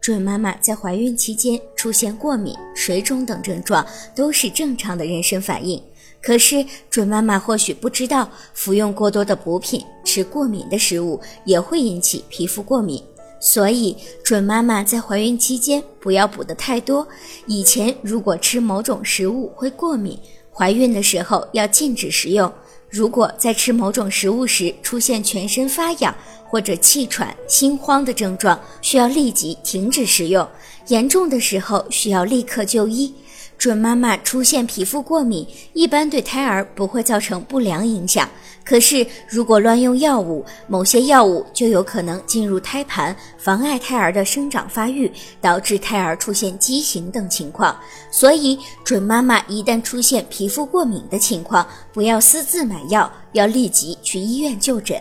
准妈妈在怀孕期间出现过敏、水肿等症状都是正常的人生反应。可是，准妈妈或许不知道，服用过多的补品、吃过敏的食物也会引起皮肤过敏。所以，准妈妈在怀孕期间不要补的太多。以前如果吃某种食物会过敏，怀孕的时候要禁止食用。如果在吃某种食物时出现全身发痒或者气喘、心慌的症状，需要立即停止食用。严重的时候需要立刻就医。准妈妈出现皮肤过敏，一般对胎儿不会造成不良影响。可是如果乱用药物，某些药物就有可能进入胎盘，妨碍胎儿的生长发育，导致胎儿出现畸形等情况。所以，准妈妈一旦出现皮肤过敏的情况，不要私自买药，要立即去医院就诊。